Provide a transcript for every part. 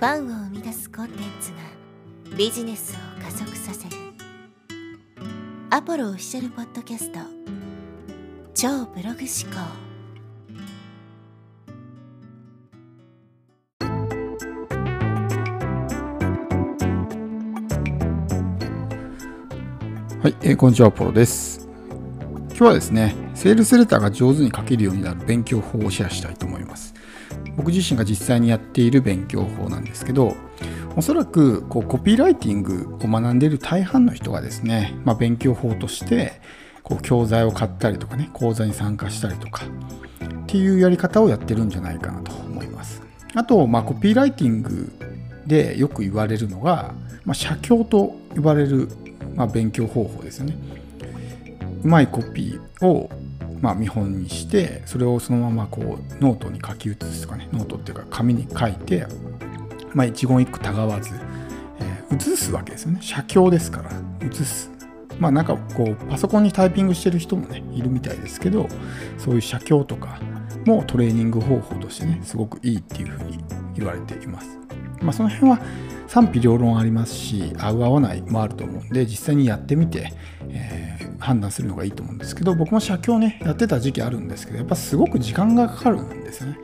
ファンを生み出すコンテンツがビジネスを加速させるアポロオフィシャルポッドキャスト超ブログ思考はい、えー、こんにちは、アポロです。今日はですね、セールスレターが上手に書けるようになる勉強法をシェアしたいと思います。僕自身が実際にやっている勉強法なんですけどおそらくこうコピーライティングを学んでいる大半の人がですね、まあ、勉強法としてこう教材を買ったりとかね講座に参加したりとかっていうやり方をやってるんじゃないかなと思います。あと、まあ、コピーライティングでよく言われるのが、まあ、写経と呼ばれる、まあ、勉強方法ですよね。うまいコピーをまあ、見本にしてそれをそのままこうノートに書き写すとかねノートっていうか紙に書いて、まあ、一言一句たがわず、えー、写すわけですよね。写経ですから写す。まあなんかこうパソコンにタイピングしてる人もねいるみたいですけどそういう写経とかもトレーニング方法としてねすごくいいっていうふうに言われています。まあその辺は賛否両論ありますし合う合わないもあると思うんで実際にやってみて、えー、判断するのがいいと思うんですけど僕も写経ねやってた時期あるんですけどやっぱすごく時間がかかるんですよね、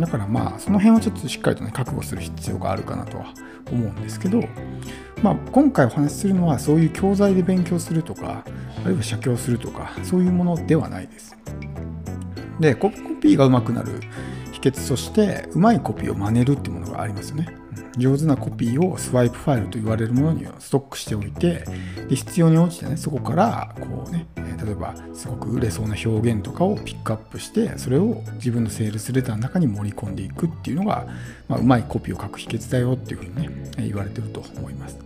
だからまあその辺はちょっとしっかりとね覚悟する必要があるかなとは思うんですけどまあ、今回お話しするのはそういう教材で勉強するとかあるいは写経するとかそういうものではないです。でコピーがうまくなる秘訣としてうまいコピーを真似るってものがありますよね。上手なコピーをスワイプファイルと言われるものにストックしておいてで必要に応じてねそこからこうね例えばすごく売れそうな表現とかをピックアップしてそれを自分のセールスレターの中に盛り込んでいくっていうのが、まあ、うまいコピーを書く秘訣だよっていうふうにね言われてると思います。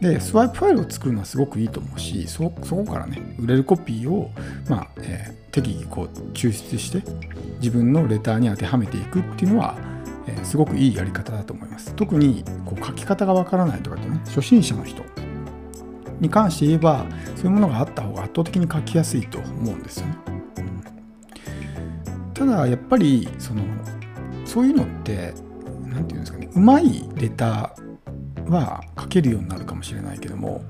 でスワイプファイルを作るのはすごくいいと思うしそこからね売れるコピーを、まあえー、適宜こう抽出して自分のレターに当てはめていくっていうのはえすごくいいやり方だと思います。特にこう書き方がわからないとかってね、初心者の人に関して言えば、そういうものがあった方が圧倒的に書きやすいと思うんですよね。ただ、やっぱり、その、そういうのって、何て言うんですかね、うまいレターは書けるようになるかもしれないけども、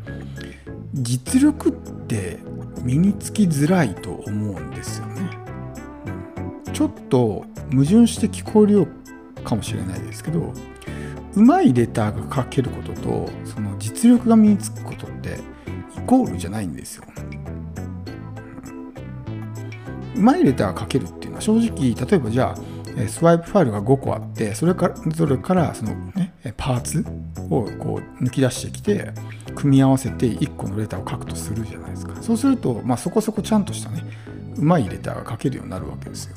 実力って身につきづらいと思うんですよね。ちょっと矛盾して聞こえるよかもしれないですけどうまいレターが書けることとその実力が身につくことってイコールじゃないんですよ。うまいレターが書けるっていうのは正直例えばじゃあスワイプファイルが5個あってそれからそれからその、ね、パーツをこう抜き出してきて組み合わせて1個のレターを書くとするじゃないですかそうすると、まあ、そこそこちゃんとしたねうまいレターが書けるようになるわけですよ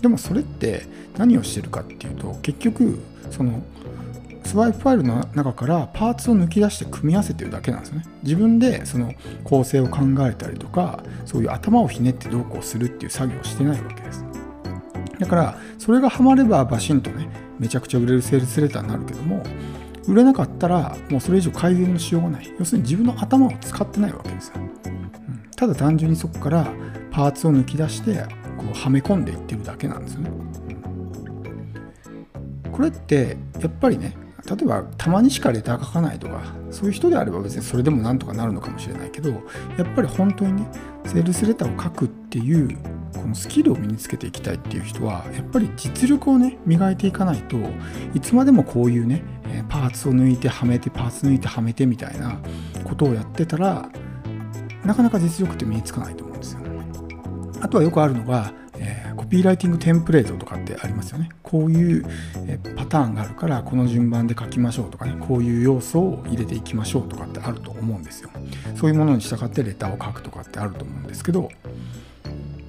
でもそれって何をしてるかっていうと結局そのスワイプファイルの中からパーツを抜き出して組み合わせてるだけなんですよね。自分でその構成を考えたりとかそういう頭をひねってどうこうするっていう作業をしてないわけです。だからそれがハマればバシンとねめちゃくちゃ売れるセールスレターになるけども売れなかったらもうそれ以上改善のしようがない要するに自分の頭を使ってないわけですよ、うん、ただ単純にそこからパーツを抜き出してこうはめ込んでいってるだけなんですね。これってやっぱりね例えばたまにしかレター書かないとかそういう人であれば別にそれでもなんとかなるのかもしれないけどやっぱり本当にねセールスレターを書くっていうこのスキルを身につけていきたいっていう人はやっぱり実力をね磨いていかないといつまでもこういうねパーツを抜いてはめてパーツ抜いてはめてみたいなことをやってたらなかなか実力って身につかないと思うんですよ。あとはよくあるのが、えー、コピーライティングテンプレートとかってありますよね。こういう、えパターンがあるからこの順番で書きましょうとかね、こういう要素を入れていきましょうとかってあると思うんですよ。そういうものに従ってレターを書くとかってあると思うんですけど、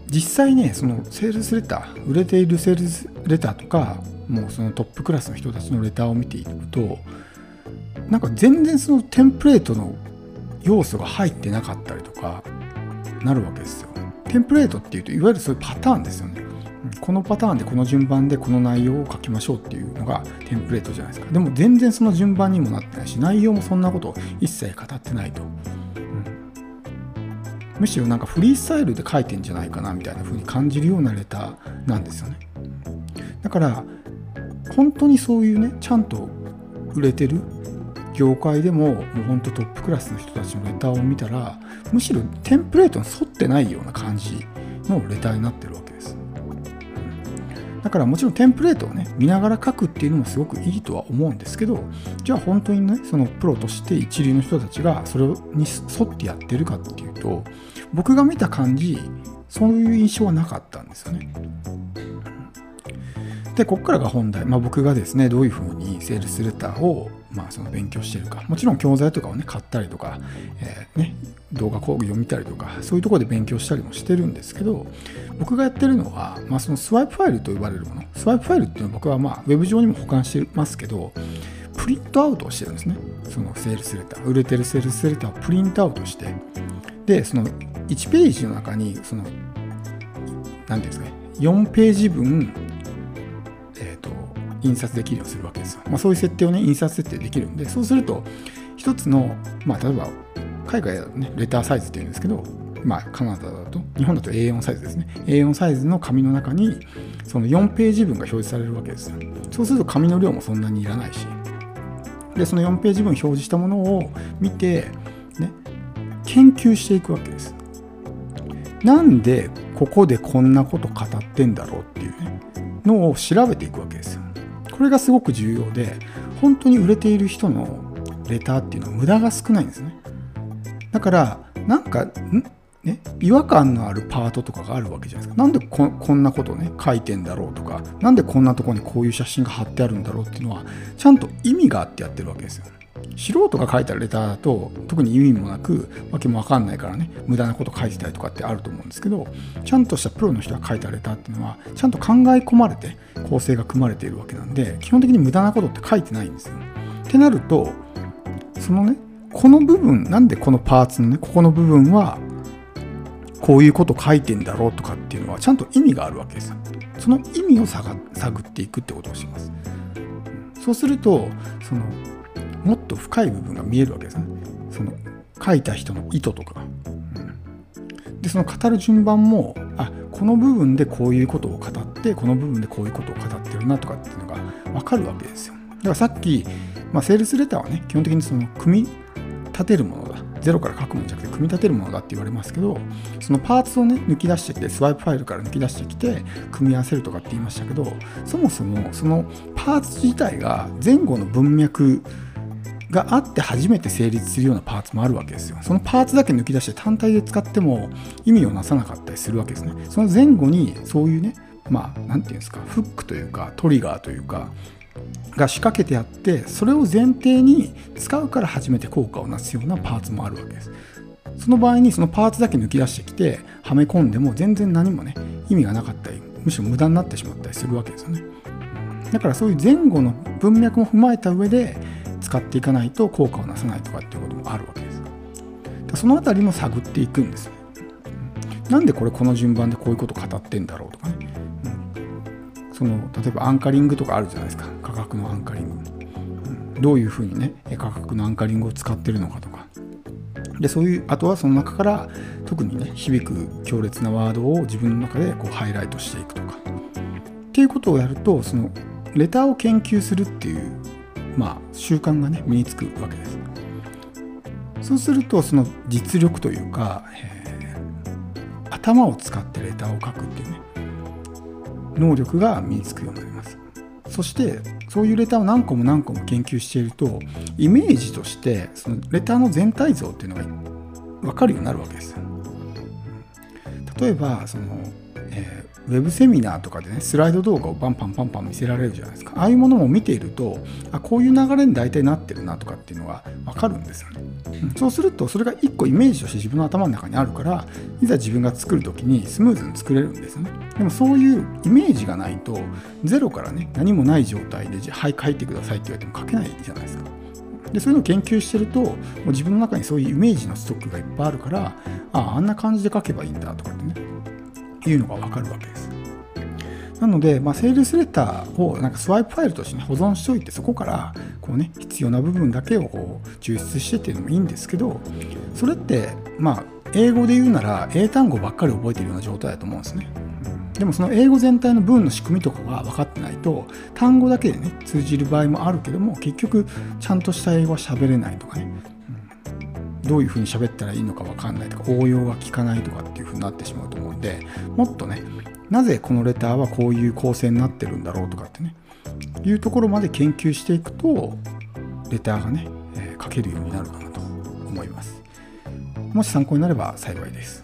実際ね、そのセールスレター、売れているセールスレターとか、もうそのトップクラスの人たちのレターを見ていくと、なんか全然そのテンプレートの要素が入ってなかったりとかなるわけですよ。テンプレートっていうといわゆるそういうパターンですよね。このパターンでこの順番でこの内容を書きましょうっていうのがテンプレートじゃないですか。でも全然その順番にもなってないし内容もそんなことを一切語ってないと。うん、むしろなんかフリースタイルで書いてんじゃないかなみたいな風に感じるようなレターなんですよね。だから本当にそういうねちゃんと売れてる業界でももう本当トップクラスの人たちのレターを見たらむしろテンプレートに沿ってないような感じのレターになってるわけです。だからもちろんテンプレートをね見ながら書くっていうのもすごくいいとは思うんですけどじゃあ本当にねそのプロとして一流の人たちがそれに沿ってやってるかっていうと僕が見た感じそういう印象はなかったんですよね。でここからが本題、まあ、僕がですねどういうふうにセールスレターをまあ、その勉強してるかもちろん教材とかをね買ったりとか、えー、ね、動画講義読みたりとかそういうところで勉強したりもしてるんですけど僕がやってるのは、まあ、そのスワイプファイルと呼ばれるもの。スワイプファイルっていうのは僕はまあウェブ上にも保管してますけどプリントアウトをしてるんですね。そのセールスレター。売れてるセールスレターをプリントアウトして。でその1ページの中にその何ていうんですかね4ページ分印刷できるようにするわけですよ。まあ、そういう設定をね、印刷設定できるんで、そうすると、一つの、まあ、例えば、海外だとね、レターサイズっていうんですけど、まあ、カナダだと、日本だと A4 サイズですね。A4 サイズの紙の中に、その4ページ分が表示されるわけですよ。そうすると紙の量もそんなにいらないし、で、その4ページ分表示したものを見て、ね、研究していくわけです。なんでここでこんなこと語ってんだろうっていうね、のを調べていくわけですよ。これがすごく重要で本当に売れている人のレターっていうのは無駄が少ないんですねだからなんかね、違和感のあるパートとかがあるわけじゃないですか。なんでここんなことね、書いてんだろうとか、なんでこんなとこにこういう写真が貼ってあるんだろうっていうのは、ちゃんと意味があってやってるわけですよね。素人が書いたレターだと特に意味もなくわけもわかんないからね無駄なこと書いてたりとかってあると思うんですけどちゃんとしたプロの人が書いたレターっていうのはちゃんと考え込まれて構成が組まれているわけなんで基本的に無駄なことって書いてないんですよ。ってなるとそのねこの部分なんでこのパーツのねここの部分はこういうこと書いてんだろうとかっていうのはちゃんと意味があるわけですよ。その意味を探っていくってことをします。そうするとそのもっと深い部分が見えるわけですね。その書いた人の意図とか。うん、でその語る順番もあこの部分でこういうことを語ってこの部分でこういうことを語ってるなとかっていうのが分かるわけですよ。だからさっき、まあ、セールスレターはね基本的にその組み立てるものだゼロから書くものじゃなくて組み立てるものだって言われますけどそのパーツをね抜き出してきてスワイプファイルから抜き出してきて組み合わせるとかって言いましたけどそもそもそのパーツ自体が前後の文脈があって初めて成立するようなパーツもあるわけですよ。そのパーツだけ抜き出して単体で使っても意味をなさなかったりするわけですね。その前後にそういうね、まあ、なんていうんですか、フックというか、トリガーというか、が仕掛けてあって、それを前提に使うから初めて効果をなすようなパーツもあるわけです。その場合にそのパーツだけ抜き出してきて、はめ込んでも全然何もね、意味がなかったり、むしろ無駄になってしまったりするわけですよね。だからそういう前後の文脈も踏まえた上で、使っていかないと効果をなさないとかっていうこともあるわけです。そのあたりも探っていくんですねなんでこれこの順番でこういうこと語ってんだろうとかね。うん、その例えばアンカリングとかあるじゃないですか価格のアンカリング。うん、どういうふうにね価格のアンカリングを使ってるのかとか。でそういうあとはその中から特にね響く強烈なワードを自分の中でこうハイライトしていくとかっていうことをやるとそのレターを研究するっていうまあ、習慣がね身につくわけです。そうするとその実力というか、えー、頭を使ってレターを書くっていうね能力が身につくようになります。そしてそういうレターを何個も何個も研究しているとイメージとしてそのレターの全体像っていうのが分かるようになるわけです。例えばその、えーウェブセミナーとかでね、スライド動画をパンパンパンパン見せられるじゃないですか。ああいうものも見ていると、あこういう流れに大体なってるなとかっていうのがわかるんですよね。うん、そうすると、それが一個イメージとして自分の頭の中にあるから、いざ自分が作るときにスムーズに作れるんですよね。でもそういうイメージがないと、ゼロからね、何もない状態で、はい、書いてくださいって言われても書けないじゃないですか。でそういうのを研究してるともう自分の中にそういうイメージのストックがいっぱいあるからあああんな感じで書けばいいんだとかってねいうのが分かるわけです。なので、まあ、セールスレターをなんかスワイプファイルとして、ね、保存しておいて、そこからこう、ね、必要な部分だけをこう抽出してっていうのもいいんですけど、それって、まあ、英語で言うなら英単語ばっかり覚えてるような状態だと思うんですね。でもその英語全体の文の仕組みとかが分かってないと単語だけでね通じる場合もあるけども結局ちゃんとした英語は喋れないとかね、うん、どういうふうに喋ったらいいのか分かんないとか応用が効かないとかっていうふうになってしまうとでもっとねなぜこのレターはこういう構成になってるんだろうとかってねいうところまで研究していくとレターがね、えー、書けるようになるかなと思います。もし参考になれば幸いです。